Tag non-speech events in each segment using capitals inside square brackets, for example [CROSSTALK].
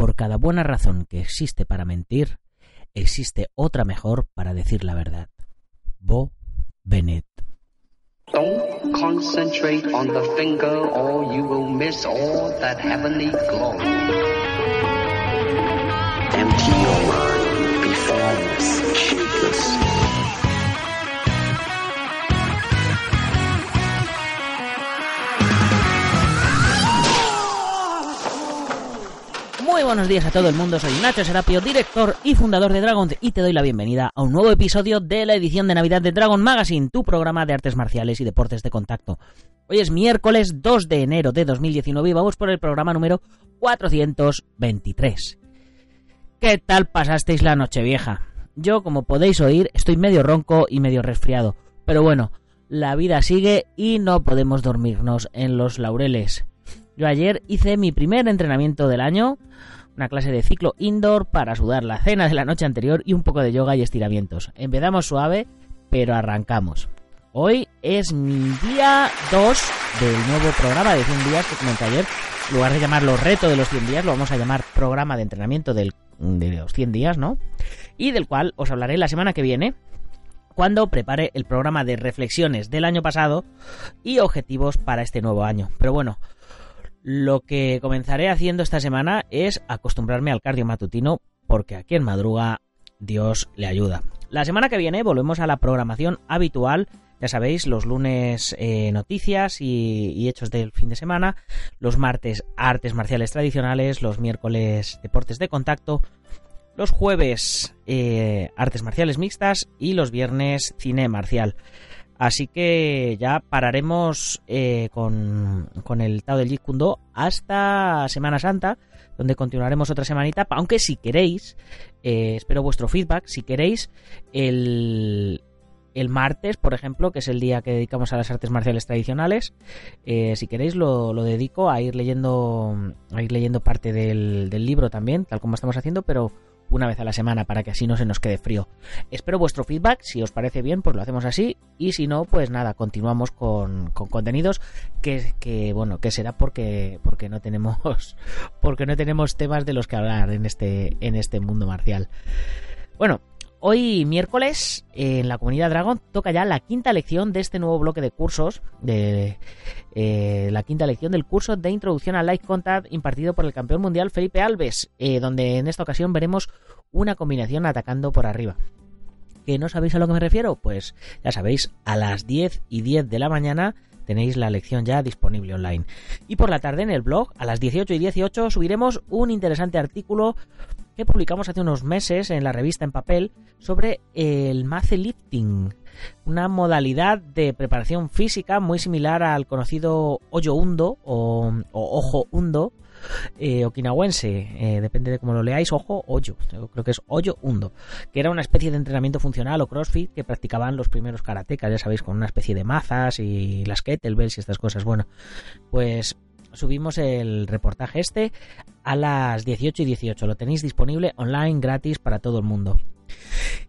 Por cada buena razón que existe para mentir, existe otra mejor para decir la verdad. Bo Bennett. Buenos días a todo el mundo, soy Nacho Serapio, director y fundador de Dragon y te doy la bienvenida a un nuevo episodio de la edición de Navidad de Dragon Magazine, tu programa de artes marciales y deportes de contacto. Hoy es miércoles 2 de enero de 2019 y vamos por el programa número 423. ¿Qué tal pasasteis la noche vieja? Yo, como podéis oír, estoy medio ronco y medio resfriado, pero bueno, la vida sigue y no podemos dormirnos en los laureles. Yo ayer hice mi primer entrenamiento del año, una clase de ciclo indoor para sudar la cena de la noche anterior y un poco de yoga y estiramientos. Empezamos suave, pero arrancamos. Hoy es mi día 2 del nuevo programa de 100 días que comenté ayer. En lugar de llamarlo reto de los 100 días, lo vamos a llamar programa de entrenamiento del, de los 100 días, ¿no? Y del cual os hablaré la semana que viene, cuando prepare el programa de reflexiones del año pasado y objetivos para este nuevo año. Pero bueno, lo que comenzaré haciendo esta semana es acostumbrarme al cardio matutino porque aquí en madruga Dios le ayuda. La semana que viene volvemos a la programación habitual. Ya sabéis, los lunes eh, noticias y, hechos del fin de semana, los martes artes marciales tradicionales, los miércoles deportes de contacto, los jueves eh, artes marciales mixtas y los viernes cine marcial. Así que ya pararemos eh, con, con, el Tao del Jeet Kune Do hasta Semana Santa, donde continuaremos otra semanita. Aunque si queréis, eh, espero vuestro feedback, si queréis, el, el martes, por ejemplo, que es el día que dedicamos a las artes marciales tradicionales, eh, si queréis lo, lo, dedico a ir leyendo a ir leyendo parte del, del libro también, tal como estamos haciendo, pero una vez a la semana para que así no se nos quede frío. Espero vuestro feedback, si os parece bien, pues lo hacemos así, y si no, pues nada, continuamos con, con contenidos que, que, bueno, que será porque, porque no tenemos, [LAUGHS] porque no tenemos temas de los que hablar en este, en este mundo marcial. Bueno, Hoy miércoles en la comunidad Dragon toca ya la quinta lección de este nuevo bloque de cursos, de eh, la quinta lección del curso de introducción al Light Contact impartido por el campeón mundial Felipe Alves, eh, donde en esta ocasión veremos una combinación atacando por arriba. ¿Que no sabéis a lo que me refiero? Pues ya sabéis, a las 10 y 10 de la mañana tenéis la lección ya disponible online. Y por la tarde en el blog, a las 18 y 18, subiremos un interesante artículo que publicamos hace unos meses en la revista en papel sobre el mace lifting, una modalidad de preparación física muy similar al conocido hoyo hundo o, o ojo hundo eh, okinawense, eh, depende de cómo lo leáis, ojo, hoyo, yo creo que es hoyo hundo, que era una especie de entrenamiento funcional o crossfit que practicaban los primeros karatecas, ya sabéis, con una especie de mazas y las kettlebells y estas cosas. Bueno, pues subimos el reportaje este a las 18 y 18. Lo tenéis disponible online gratis para todo el mundo.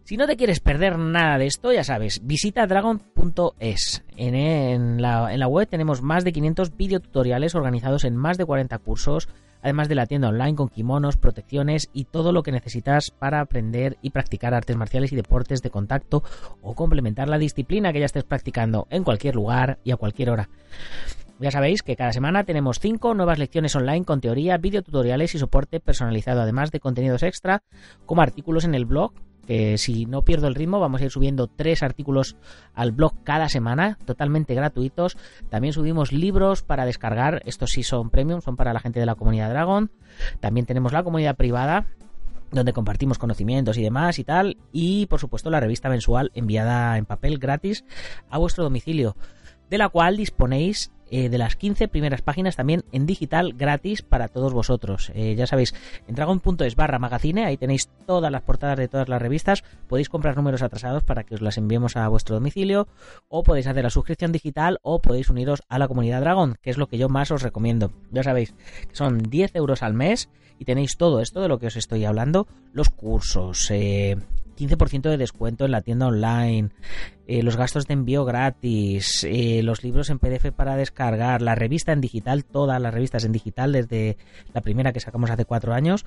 Si no te quieres perder nada de esto, ya sabes, visita dragon.es. En, en, la, la web tenemos más de 500 videotutoriales organizados en más de 40 cursos, además de la tienda online con kimonos, protecciones y todo lo que necesitas para aprender y practicar artes marciales y deportes de contacto o complementar la disciplina que ya estés practicando en cualquier lugar y a cualquier hora. Ya sabéis que cada semana tenemos 5 nuevas lecciones online con teoría, videotutoriales y soporte personalizado, además de contenidos extra como artículos en el blog. Que si no pierdo el ritmo, vamos a ir subiendo tres artículos al blog cada semana, totalmente gratuitos. También subimos libros para descargar, estos sí son premium, son para la gente de la comunidad Dragon. También tenemos la comunidad privada, donde compartimos conocimientos y demás y tal. Y por supuesto la revista mensual enviada en papel gratis a vuestro domicilio, de la cual disponéis eh, de las 15 primeras páginas también en digital gratis para todos vosotros. Eh, ya sabéis, en dragon.es barra magazine, ahí tenéis todas las portadas de todas las revistas, podéis comprar números atrasados para que os las enviemos a vuestro domicilio o podéis hacer la suscripción digital o podéis uniros a la comunidad Dragon, que es lo que yo más os recomiendo. Ya sabéis, son 10 euros al mes y tenéis todo esto de lo que os estoy hablando, los cursos, eh, 15% de descuento en la tienda online, eh, los gastos de envío gratis, eh, los libros en PDF para descargar, la revista en digital, todas las revistas en digital, desde la primera que sacamos hace cuatro años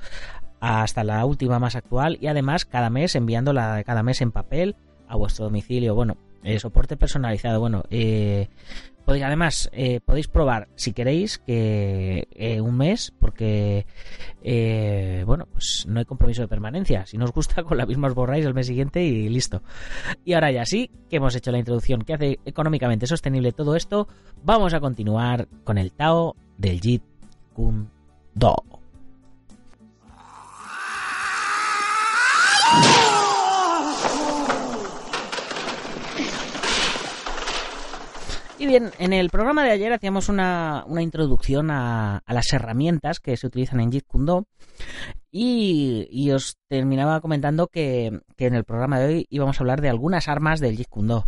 hasta la última más actual, y además cada mes enviándola cada mes en papel a vuestro domicilio. Bueno, eh, soporte personalizado. Bueno, eh, podéis, además, eh, podéis probar si queréis que eh, un mes, porque eh, bueno, pues no hay compromiso de permanencia. Si no os gusta, [LAUGHS] con la misma os borráis el mes siguiente y listo. Y ahora ya sí, que hemos hecho la introducción que hace económicamente sostenible todo esto, vamos a continuar con el Tao del Jeet Kune Do. Y bien, en el programa de ayer hacíamos una, una introducción a, a, las herramientas que se utilizan en Jeet Kune Do y, y, os terminaba comentando que, que, en el programa de hoy íbamos a hablar de algunas armas del Jeet Kune Do.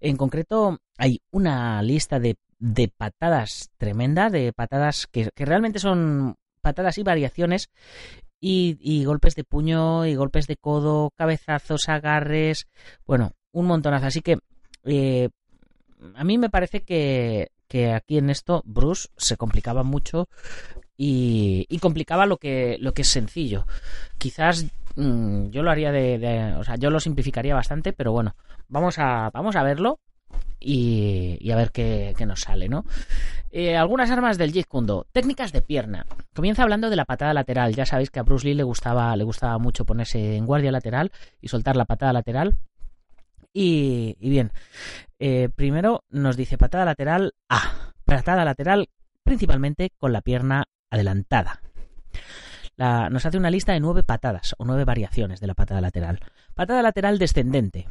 En concreto, hay una lista de, de patadas tremenda, de patadas que, que, realmente son patadas y variaciones y, y golpes de puño y golpes de codo, cabezazos, agarres, bueno, un montonazo. Así que eh, a mí me parece que, que, aquí en esto Bruce se complicaba mucho y, y, complicaba lo que, lo que es sencillo. Quizás mmm, yo lo haría de, O sea, yo lo simplificaría bastante, pero bueno, vamos a, vamos a verlo y, y a ver qué, qué, nos sale, ¿no? Eh, algunas armas del Jeet Kune Do. Técnicas de pierna. Comienza hablando de la patada lateral. Ya sabéis que a Bruce Lee le gustaba, le gustaba mucho ponerse en guardia lateral y soltar la patada lateral. Y, bien, eh, primero nos dice patada lateral A. Patada lateral principalmente con la pierna adelantada. La, nos hace una lista de nueve patadas o nueve variaciones de la patada lateral. Patada lateral descendente.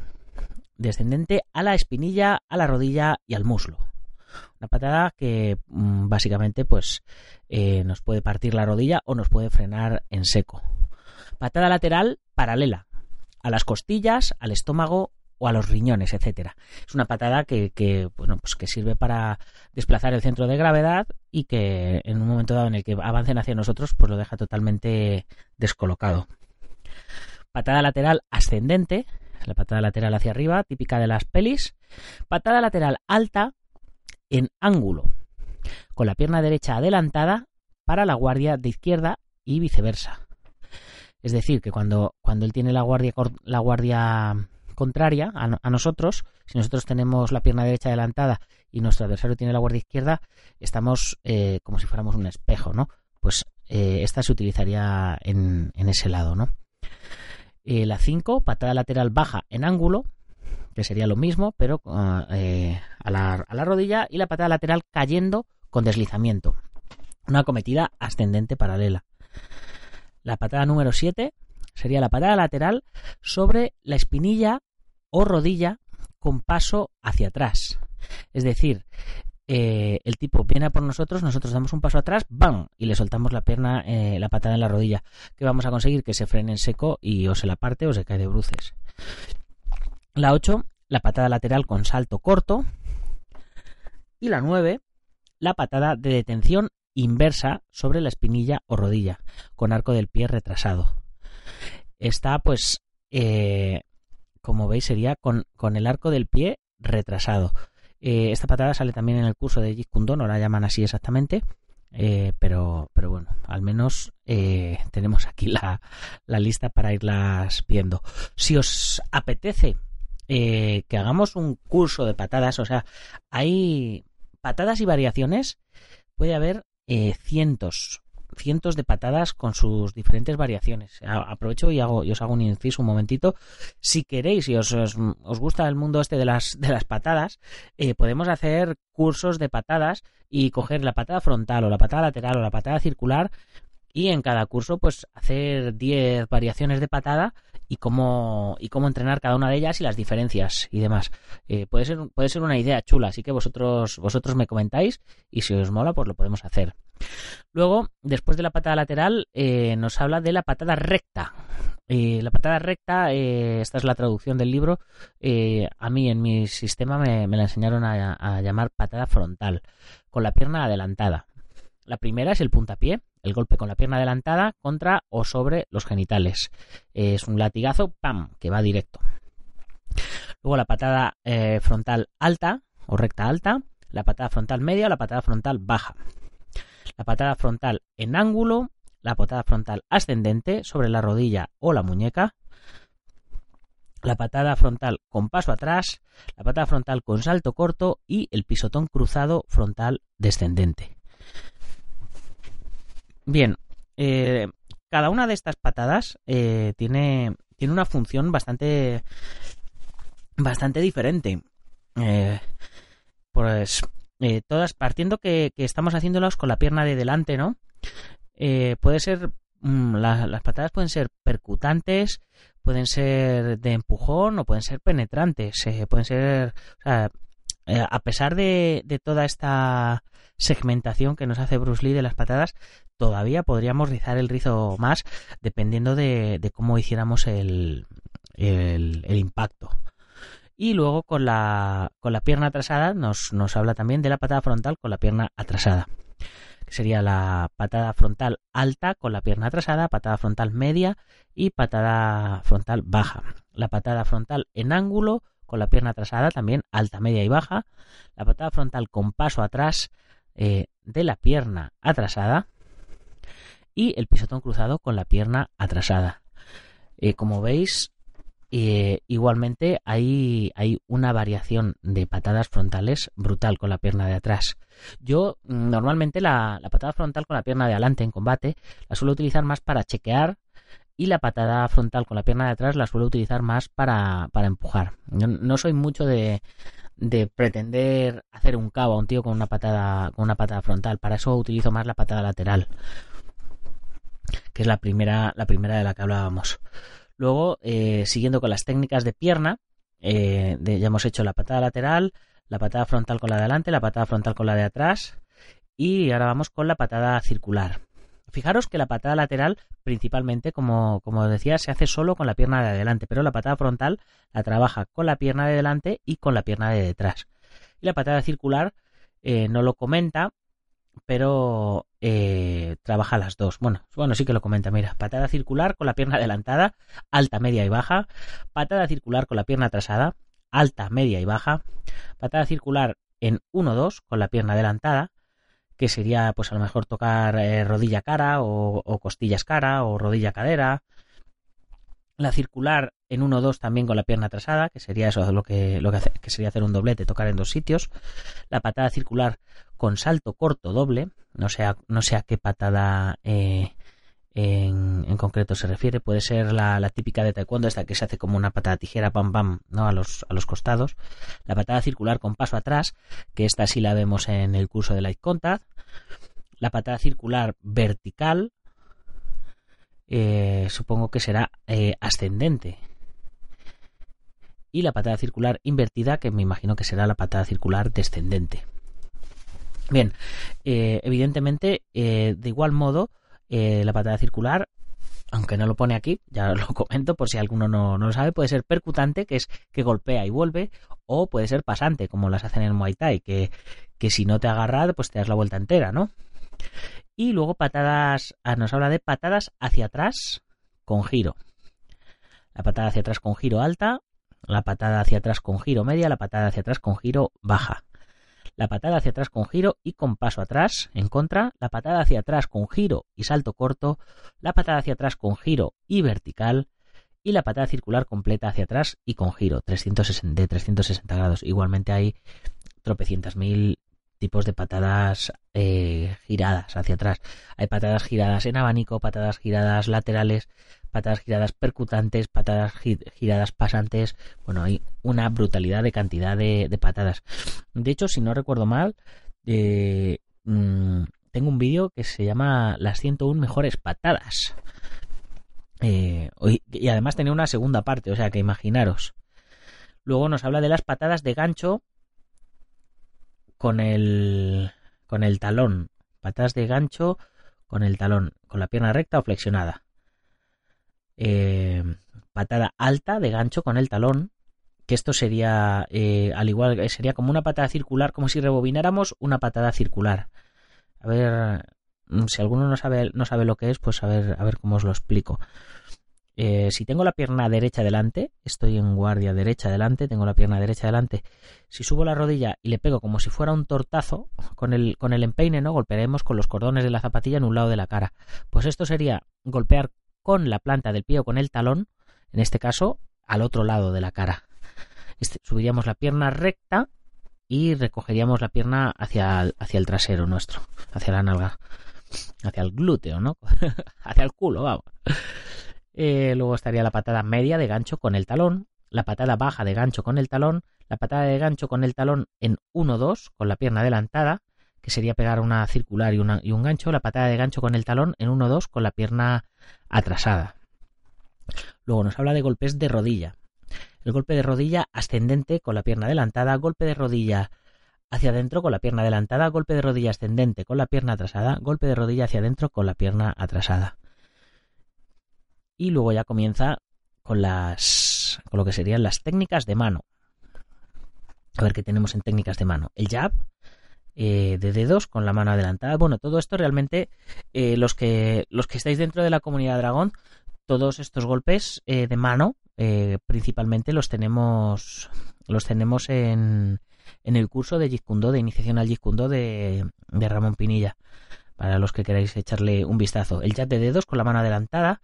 Descendente a la espinilla, a la rodilla y al muslo. Una patada que mmm, básicamente pues eh, nos puede partir la rodilla o nos puede frenar en seco. Patada lateral paralela a las costillas, al estómago o a los riñones, etcétera. Es una patada que, bueno, pues que sirve para desplazar el centro de gravedad y que en un momento dado en el que avancen hacia nosotros, pues lo deja totalmente descolocado. Patada lateral ascendente, la patada lateral hacia arriba, típica de las pelis. Patada lateral alta en ángulo, con la pierna derecha adelantada para la guardia de izquierda y viceversa. Es decir, que cuando, cuando él tiene la guardia, la guardia contraria a, nosotros, si nosotros tenemos la pierna derecha adelantada y nuestro adversario tiene la guardia izquierda, estamos eh, como si fuéramos un espejo, ¿no? Pues eh, esta se utilizaría en, en ese lado, ¿no? Eh, la 5, patada lateral baja en ángulo, que sería lo mismo, pero uh, a, la, a la rodilla, y la patada lateral cayendo con deslizamiento. Una acometida ascendente paralela. La patada número 7 sería la patada lateral sobre la espinilla o rodilla con paso hacia atrás. Es decir, eh, el tipo viene a por nosotros, nosotros damos un paso atrás, ¡bam! y le soltamos la pierna, eh, la patada en la rodilla. Que vamos a conseguir que se frene en seco y o se la parte o se cae de bruces. La 8, la patada lateral con salto corto. Y la 9, la patada de detención inversa sobre la espinilla o rodilla, con arco del pie retrasado. Está, pues, eh, como veis, sería con, con el arco del pie retrasado. Eh, esta patada sale también en el curso de Jeet no la llaman así exactamente, eh, pero, pero bueno, al menos tenemos aquí la, la, lista para irlas viendo. Si os apetece que hagamos un curso de patadas, o sea, hay patadas y variaciones, puede haber cientos, cientos de patadas con sus diferentes variaciones. Aprovecho y, hago, y os hago un inciso un momentito. Si queréis y os, os, gusta el mundo este de las, de las patadas, eh, podemos hacer cursos de patadas y coger la patada frontal o la patada lateral o la patada circular y en cada curso pues hacer 10 variaciones de patada y cómo y cómo entrenar cada una de ellas y las diferencias y demás. Eh, puede ser puede ser una idea chula, así que vosotros vosotros me comentáis y si os mola pues lo podemos hacer. Luego, después de la patada lateral, eh, nos habla de la patada recta. Eh, la patada recta, eh, esta es la traducción del libro, a mí en mi sistema me, me la enseñaron a, a llamar patada frontal, con la pierna adelantada. La primera es el puntapié, el golpe con la pierna adelantada contra o sobre los genitales. Es un latigazo, ¡pam!, que va directo. Luego la patada eh, frontal alta o recta alta, la patada frontal media o la patada frontal baja. La patada frontal en ángulo, la patada frontal ascendente sobre la rodilla o la muñeca, la patada frontal con paso atrás, la patada frontal con salto corto y el pisotón cruzado frontal descendente. Bien, eh, cada una de estas patadas eh, tiene, tiene una función bastante, bastante diferente. Eh, pues eh, todas partiendo que, que, estamos haciéndolas con la pierna de delante, ¿no? Eh, puede ser la, las patadas pueden ser percutantes, pueden ser de empujón o pueden ser penetrantes, eh, pueden ser, o sea, a pesar de, de toda esta segmentación que nos hace Bruce Lee de las patadas, todavía podríamos rizar el rizo más dependiendo de, cómo hiciéramos el, el, impacto. Y luego con la, con la pierna atrasada nos, nos habla también de la patada frontal con la pierna atrasada. Sería la patada frontal alta con la pierna atrasada, patada frontal media y patada frontal baja. La patada frontal en ángulo con la pierna atrasada, también alta, media y baja. La patada frontal con paso atrás eh, de la pierna atrasada. Y el pisotón cruzado con la pierna atrasada. Eh, como veis, eh, igualmente hay, hay una variación de patadas frontales brutal con la pierna de atrás. Yo mm, normalmente la, la patada frontal con la pierna de adelante en combate la suelo utilizar más para chequear y la patada frontal con la pierna de atrás la suelo utilizar más para, para empujar. No soy mucho de, de pretender hacer un cabo a un tío con una patada con una patada frontal. Para eso utilizo más la patada lateral, que es la primera la primera de la que hablábamos. Luego, eh, siguiendo con las técnicas de pierna, eh, ya hemos hecho la patada lateral, la patada frontal con la de adelante, la patada frontal con la de atrás y ahora vamos con la patada circular. Fijaros que la patada lateral, principalmente, como, como decía, se hace solo con la pierna de adelante, pero la patada frontal la trabaja con la pierna de delante y con la pierna de detrás. Y la patada circular eh, no lo comenta, pero eh, trabaja las dos. Bueno, bueno, sí que lo comenta. Mira, patada circular con la pierna adelantada, alta, media y baja. Patada circular con la pierna atrasada, alta, media y baja. Patada circular en 1-2 con la pierna adelantada, que sería pues a lo mejor tocar eh, rodilla cara o, costillas cara o rodilla cadera. La circular en 1-2 también con la pierna atrasada, que sería eso lo que, lo que, hace, que sería hacer un doblete, tocar en dos sitios. La patada circular con salto corto doble, no sé no sé a qué patada eh, en, concreto se refiere, puede ser la, típica de taekwondo, esta que se hace como una patada tijera, pam pam, ¿no? a, los, a los costados. La patada circular con paso atrás, que esta sí la vemos en el curso de Light Contact. La patada circular vertical, eh, supongo que será eh, ascendente. Y la patada circular invertida, que me imagino que será la patada circular descendente. Bien, eh, evidentemente, de igual modo, eh, la patada circular, aunque no lo pone aquí, ya [LAUGHS] lo comento por si alguno no, no, lo sabe, puede ser percutante, que es que golpea y vuelve, o puede ser pasante, como las hacen en Muay Thai, que, que si no te agarra, pues te das la vuelta entera, ¿no? Y luego patadas, ah, nos habla de patadas hacia atrás con giro. La patada hacia atrás con giro alta, la patada hacia atrás con giro media, la patada hacia atrás con giro baja la patada hacia atrás con giro y con paso atrás en contra, la patada hacia atrás con giro y salto corto, la patada hacia atrás con giro y vertical. Y la patada circular completa hacia atrás y con giro. 360, de 360 grados. Igualmente hay tropecientas mil tipos de patadas eh, giradas hacia atrás. Hay patadas giradas en abanico, patadas giradas laterales, patadas giradas percutantes, patadas giradas pasantes. Bueno, hay una brutalidad de cantidad de, patadas. De hecho, si no recuerdo mal, eh, mmm, tengo un vídeo que se llama Las 101 mejores patadas. Eh, y además tenía una segunda parte, o sea que imaginaros. Luego nos habla de las patadas de gancho con el, con el talón. Patadas de gancho con el talón, con la pierna recta o flexionada. Eh, patada alta de gancho con el talón, que esto sería, eh, al igual, sería como una patada circular, como si rebobináramos una patada circular. A ver, mm, si alguno no sabe, no sabe lo que es, pues a ver, a ver cómo os lo explico. Eh, si tengo la pierna derecha delante, estoy en guardia derecha delante, tengo la pierna derecha delante. Si subo la rodilla y le pego como si fuera un tortazo con el, con el empeine, ¿no? Golpearemos con los cordones de la zapatilla en un lado de la cara. Pues esto sería golpear con la planta del pie o con el talón, en este caso, al otro lado de la cara. Este, subiríamos la pierna recta y recogeríamos la pierna hacia, el trasero nuestro, hacia la nalga, hacia el glúteo, ¿no? [LAUGHS] hacia el culo, vamos. Eh, luego estaría la patada media de gancho con el talón, la patada baja de gancho con el talón, la patada de gancho con el talón en 1-2 con la pierna adelantada, que sería pegar una circular y, un gancho, la patada de gancho con el talón en 1-2 con la pierna atrasada. Luego nos habla de golpes de rodilla. El golpe de rodilla ascendente con la pierna adelantada, golpe de rodilla hacia adentro con la pierna adelantada, golpe de rodilla ascendente con la pierna atrasada, golpe de rodilla hacia adentro con la pierna atrasada y luego ya comienza con las con lo que serían las técnicas de mano. A ver qué tenemos en técnicas de mano. El jab eh, de dedos con la mano adelantada. Bueno, todo esto realmente eh, los que los que estáis dentro de la comunidad dragón, todos estos golpes eh, de mano principalmente los tenemos los tenemos en, en el curso de Jeet de iniciación al Jeet de, de Ramón Pinilla para los que queráis echarle un vistazo. El jab de dedos con la mano adelantada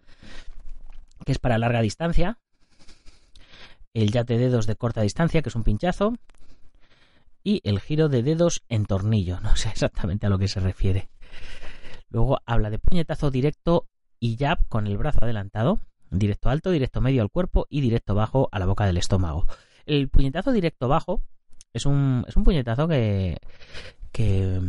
que es para larga distancia, el jab de dedos de corta distancia, que es un pinchazo, y el giro de dedos en tornillo, [LAUGHS] no sé exactamente a lo que se refiere. Luego habla de puñetazo directo y jab con el brazo adelantado, directo alto, directo medio al cuerpo y directo bajo a la boca del estómago. El puñetazo directo bajo es un, es un puñetazo que, que,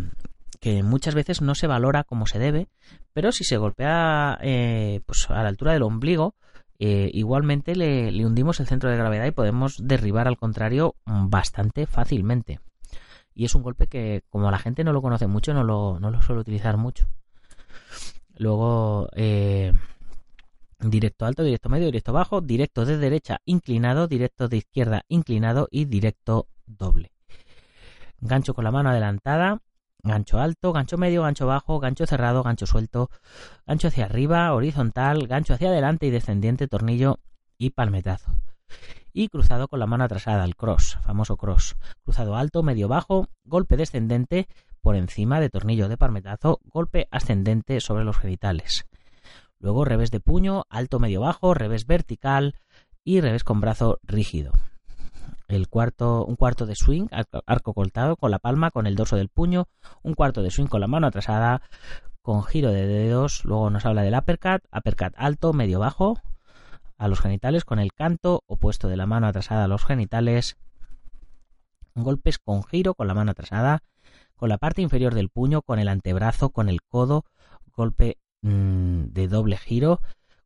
que muchas veces no se valora como se debe, pero si se golpea eh, pues a la altura del ombligo, eh, igualmente le, hundimos el centro de gravedad y podemos derribar al contrario bastante fácilmente. Y es un golpe que, como la gente no lo conoce mucho, no lo, no lo suele utilizar mucho. Luego, eh, directo alto, directo medio, directo bajo, directo de derecha inclinado, directo de izquierda inclinado y directo doble. Gancho con la mano adelantada, gancho alto, gancho medio, gancho bajo, gancho cerrado, gancho suelto, gancho hacia arriba, horizontal, gancho hacia adelante y descendiente, tornillo y palmetazo. Y cruzado con la mano atrasada, el cross, famoso cross. Cruzado alto, medio bajo, golpe descendente por encima de tornillo de palmetazo, golpe ascendente sobre los genitales. Luego revés de puño, alto, medio bajo, revés vertical y revés con brazo rígido el cuarto, un cuarto de swing, arco cortado con la palma, con el dorso del puño, un cuarto de swing con la mano atrasada, con giro de dedos, luego nos habla del uppercut, uppercut alto, medio bajo, a los genitales, con el canto opuesto de la mano atrasada a los genitales, golpes con giro con la mano atrasada, con la parte inferior del puño, con el antebrazo, con el codo, golpe mm, de doble giro,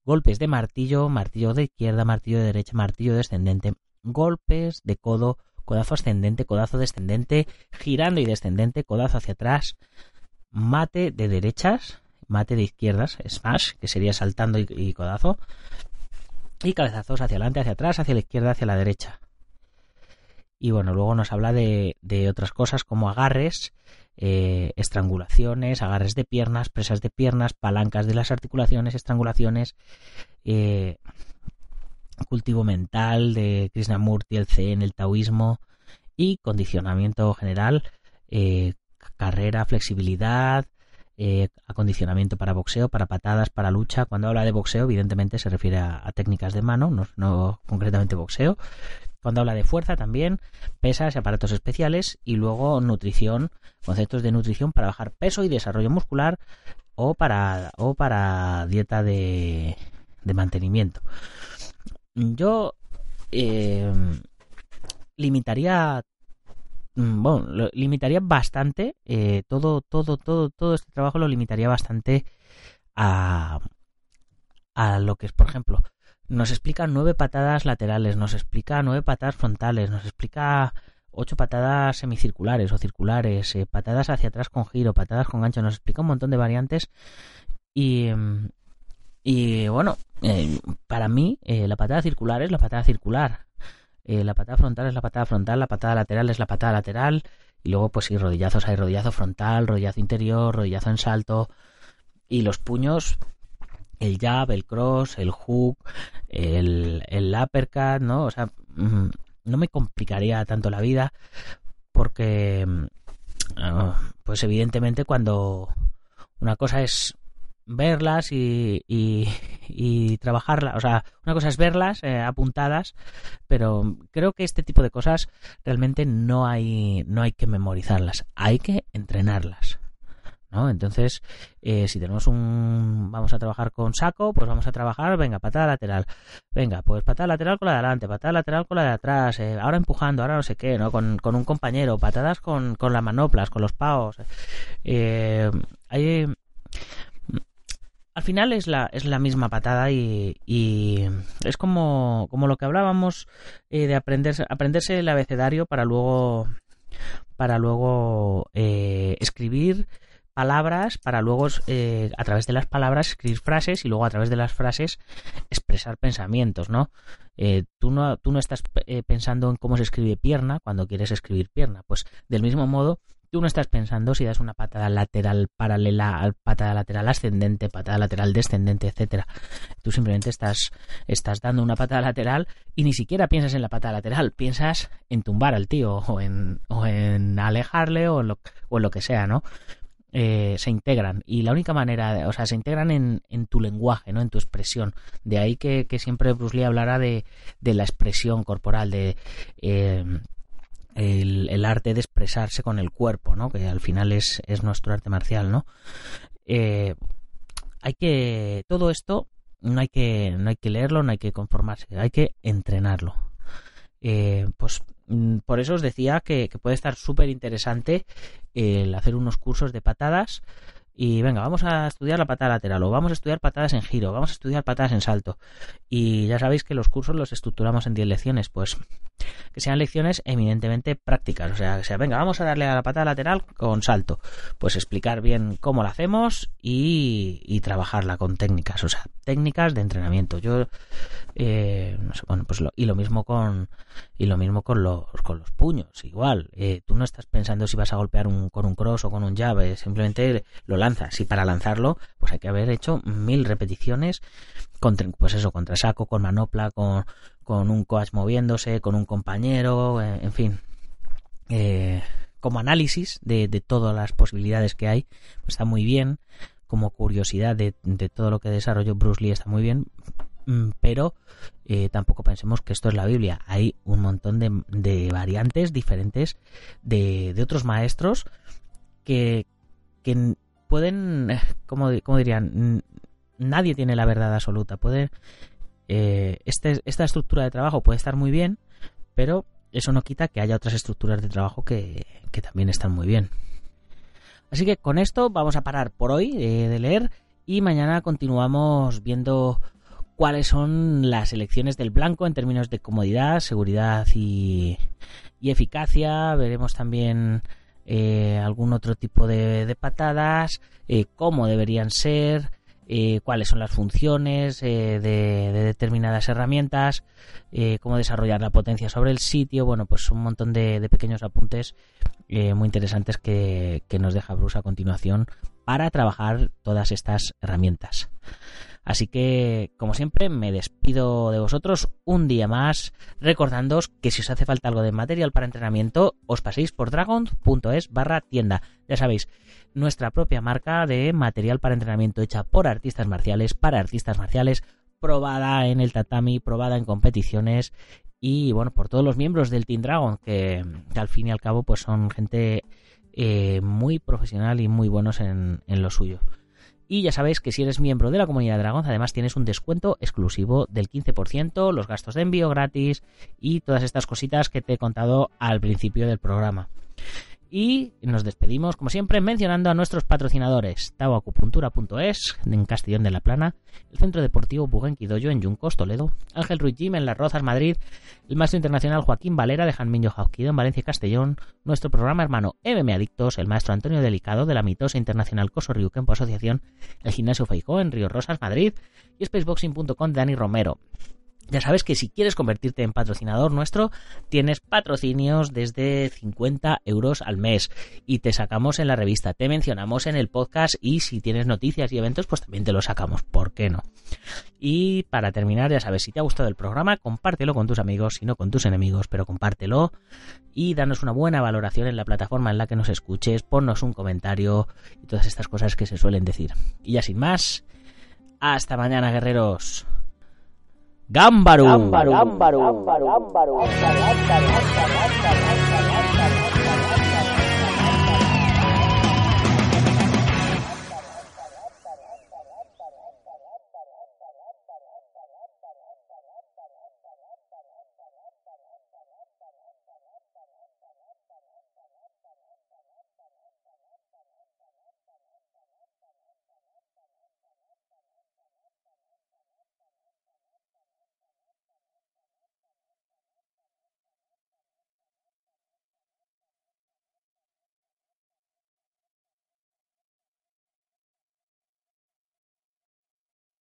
golpes de martillo, martillo de izquierda, martillo de derecha, martillo descendente, golpes de codo, codazo ascendente, codazo descendente, girando y descendente, codazo hacia atrás, mate de derechas, mate de izquierdas, smash, que sería saltando y, codazo, y cabezazos hacia adelante, hacia atrás, hacia la izquierda, hacia la derecha. Y bueno, luego nos habla de, otras cosas como agarres, eh, estrangulaciones, agarres de piernas, presas de piernas, palancas de las articulaciones, estrangulaciones, eh, cultivo mental de Krishnamurti, el Zen, el taoísmo y condicionamiento general, eh, carrera, flexibilidad, eh, acondicionamiento para boxeo, para patadas, para lucha. Cuando habla de boxeo, evidentemente se refiere a, técnicas de mano, no, no, concretamente boxeo. Cuando habla de fuerza también, pesas y aparatos especiales y luego nutrición, conceptos de nutrición para bajar peso y desarrollo muscular o para, o para dieta de, de mantenimiento. Yo eh, limitaría mm, bueno, limitaría bastante eh, todo, todo, todo, todo este trabajo lo limitaría bastante a, a lo que es, por ejemplo, nos explica nueve patadas laterales, nos explica nueve patadas frontales, nos explica ocho patadas semicirculares o circulares, eh, patadas hacia atrás con giro, patadas con gancho, nos explica un montón de variantes y, y bueno, eh, para mí eh, la patada circular es la patada circular, la patada frontal es la patada frontal, la patada lateral es la patada lateral. Y luego pues sí, rodillazos hay rodillazo frontal, rodillazo interior, rodillazo en salto. Y los puños el jab, el cross, el hook, el, el uppercut, ¿no? O sea, mm, no me complicaría tanto la vida porque, mm, ah, pues evidentemente cuando una cosa es verlas y, y, [LAUGHS] trabajarlas, o sea, una cosa es verlas eh, apuntadas, pero creo que este tipo de cosas realmente no hay, no hay que memorizarlas, hay que entrenarlas. Entonces, eh, si tenemos un... vamos a trabajar con saco, pues vamos a trabajar, venga, patada lateral. Venga, pues patada lateral con la de adelante, patada lateral con la de atrás, eh, ahora empujando, ahora no sé qué, ¿no? Con, un compañero, patadas con, con las manoplas, con los paos. Eh, hay... Al final es la, es la misma patada y, es como, como lo que hablábamos de aprenderse, aprenderse el abecedario para luego para luego escribir palabras para luego eh, a través de las palabras escribir frases y luego a través de las frases expresar pensamientos, ¿no? Eh, tú no tú no estás eh, pensando en cómo se escribe pierna cuando quieres escribir pierna, pues del mismo modo tú no estás pensando si das una patada lateral paralela, patada lateral ascendente, patada lateral descendente, etcétera. Tú simplemente estás estás dando una patada lateral y ni siquiera piensas en la patada lateral, piensas en tumbar al tío o en, alejarle o en lo que sea, ¿no? Eh, se integran y la única manera, o sea, se integran en, tu lenguaje, ¿no? En tu expresión. De ahí que, siempre Bruce Lee hablará de, de la expresión corporal, de eh, el, arte de expresarse con el cuerpo, ¿no? Que al final es, es nuestro arte marcial, ¿no? Eh, hay que todo esto no hay que no hay que leerlo, no hay que conformarse, hay que entrenarlo. pues Mm, por eso os decía que, puede estar súper interesante hacer unos cursos de patadas y venga, vamos a estudiar la patada lateral o vamos a estudiar patadas en giro, vamos a estudiar patadas en salto. Y ya sabéis que los cursos los estructuramos en 10 lecciones, pues que sean lecciones eminentemente prácticas, o sea, que sea, venga, vamos a darle a la patada lateral con salto, pues explicar bien cómo la hacemos y, trabajarla con técnicas, o sea, técnicas de entrenamiento. Yo eh, no sé, bueno, pues lo, y lo mismo con y lo mismo con los con los puños, igual. Eh, tú no estás pensando si vas a golpear un, con un cross o con un llave, simplemente lo lanzas y para lanzarlo, pues hay que haber hecho mil repeticiones contra, pues eso, contra saco, con manopla, con, con un coach moviéndose, con un compañero, eh, en fin. como análisis de, de, todas las posibilidades que hay, pues está muy bien. Como curiosidad de, de todo lo que desarrolló Bruce Lee está muy bien, Mm, pero eh, tampoco pensemos que esto es la Biblia. Hay un montón de, variantes diferentes de, otros maestros que, pueden, como, dirían, nadie tiene la verdad absoluta. Puede, eh, este, esta estructura de trabajo puede estar muy bien, pero eso no quita que haya otras estructuras de trabajo que, también están muy bien. Así que con esto vamos a parar por hoy eh, de leer y mañana continuamos viendo cuáles son las elecciones del blanco en términos de comodidad, seguridad y, eficacia. Veremos también eh, algún otro tipo de, patadas, eh, cómo deberían ser, eh, cuáles son las funciones de, determinadas herramientas, cómo desarrollar la potencia sobre el sitio. Bueno, pues un montón de, pequeños apuntes muy interesantes que, que nos deja Bruce a continuación para trabajar todas estas herramientas. Así que, como siempre, me despido de vosotros un día más, recordándoos que si os hace falta algo de material para entrenamiento, os paséis por dragon.es barra tienda. Ya sabéis, nuestra propia marca de material para entrenamiento hecha por artistas marciales, para artistas marciales, probada en el tatami, probada en competiciones y bueno, por todos los miembros del Team Dragon, que, al fin y al cabo pues son gente eh, muy profesional y muy buenos en lo suyo. Y ya sabéis que si eres miembro de la comunidad de Dragón, además tienes un descuento exclusivo del 15%, los gastos de envío gratis y todas estas cositas que te he contado al principio del programa. Y nos despedimos, como siempre, mencionando a nuestros patrocinadores: taoacupuntura.es en Castellón de la Plana, el Centro Deportivo Buguenquidoyo en Yuncos, Toledo, Ángel Ruiz Jim en Las Rozas, Madrid, el maestro internacional Joaquín Valera de Janmiño Jauquido en Valencia y Castellón, nuestro programa hermano MM Adictos, el maestro Antonio Delicado de la mitosa internacional Coso Kempo Asociación, el gimnasio Feijó en Río Rosas, Madrid, y spaceboxing.com de Dani Romero. Ya sabes que si quieres convertirte en patrocinador nuestro, tienes patrocinios desde 50 euros al mes y te sacamos en la revista, te mencionamos en el podcast y si tienes noticias y eventos, pues también te lo sacamos, ¿por qué no? Y para terminar, ya sabes, si te ha gustado el programa, compártelo con tus amigos, si no con tus enemigos, pero compártelo y danos una buena valoración en la plataforma en la que nos escuches, ponnos un comentario y todas estas cosas que se suelen decir. Y ya sin más, hasta mañana, guerreros. 頑張ろう。頑張ろう。頑張ろう。頑張ろう。頑張ろう。頑張ろう。